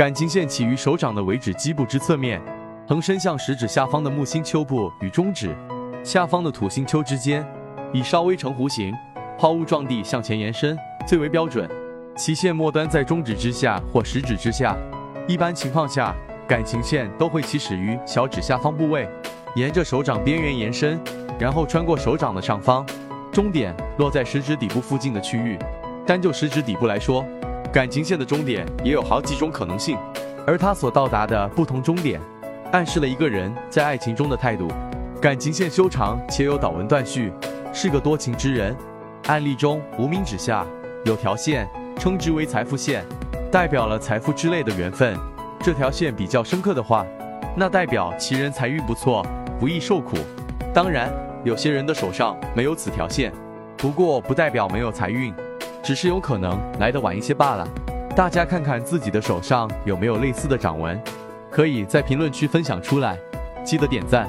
感情线起于手掌的尾指基部之侧面，横伸向食指下方的木星丘部与中指下方的土星丘之间，以稍微呈弧形、抛物状地向前延伸最为标准。其线末端在中指之下或食指之下。一般情况下，感情线都会起始于小指下方部位，沿着手掌边缘延伸，然后穿过手掌的上方，终点落在食指底部附近的区域。单就食指底部来说，感情线的终点也有好几种可能性，而它所到达的不同终点，暗示了一个人在爱情中的态度。感情线修长且有导纹断续，是个多情之人。案例中无名指下有条线，称之为财富线，代表了财富之类的缘分。这条线比较深刻的话，那代表其人财运不错，不易受苦。当然，有些人的手上没有此条线，不过不代表没有财运。只是有可能来的晚一些罢了。大家看看自己的手上有没有类似的掌纹，可以在评论区分享出来，记得点赞。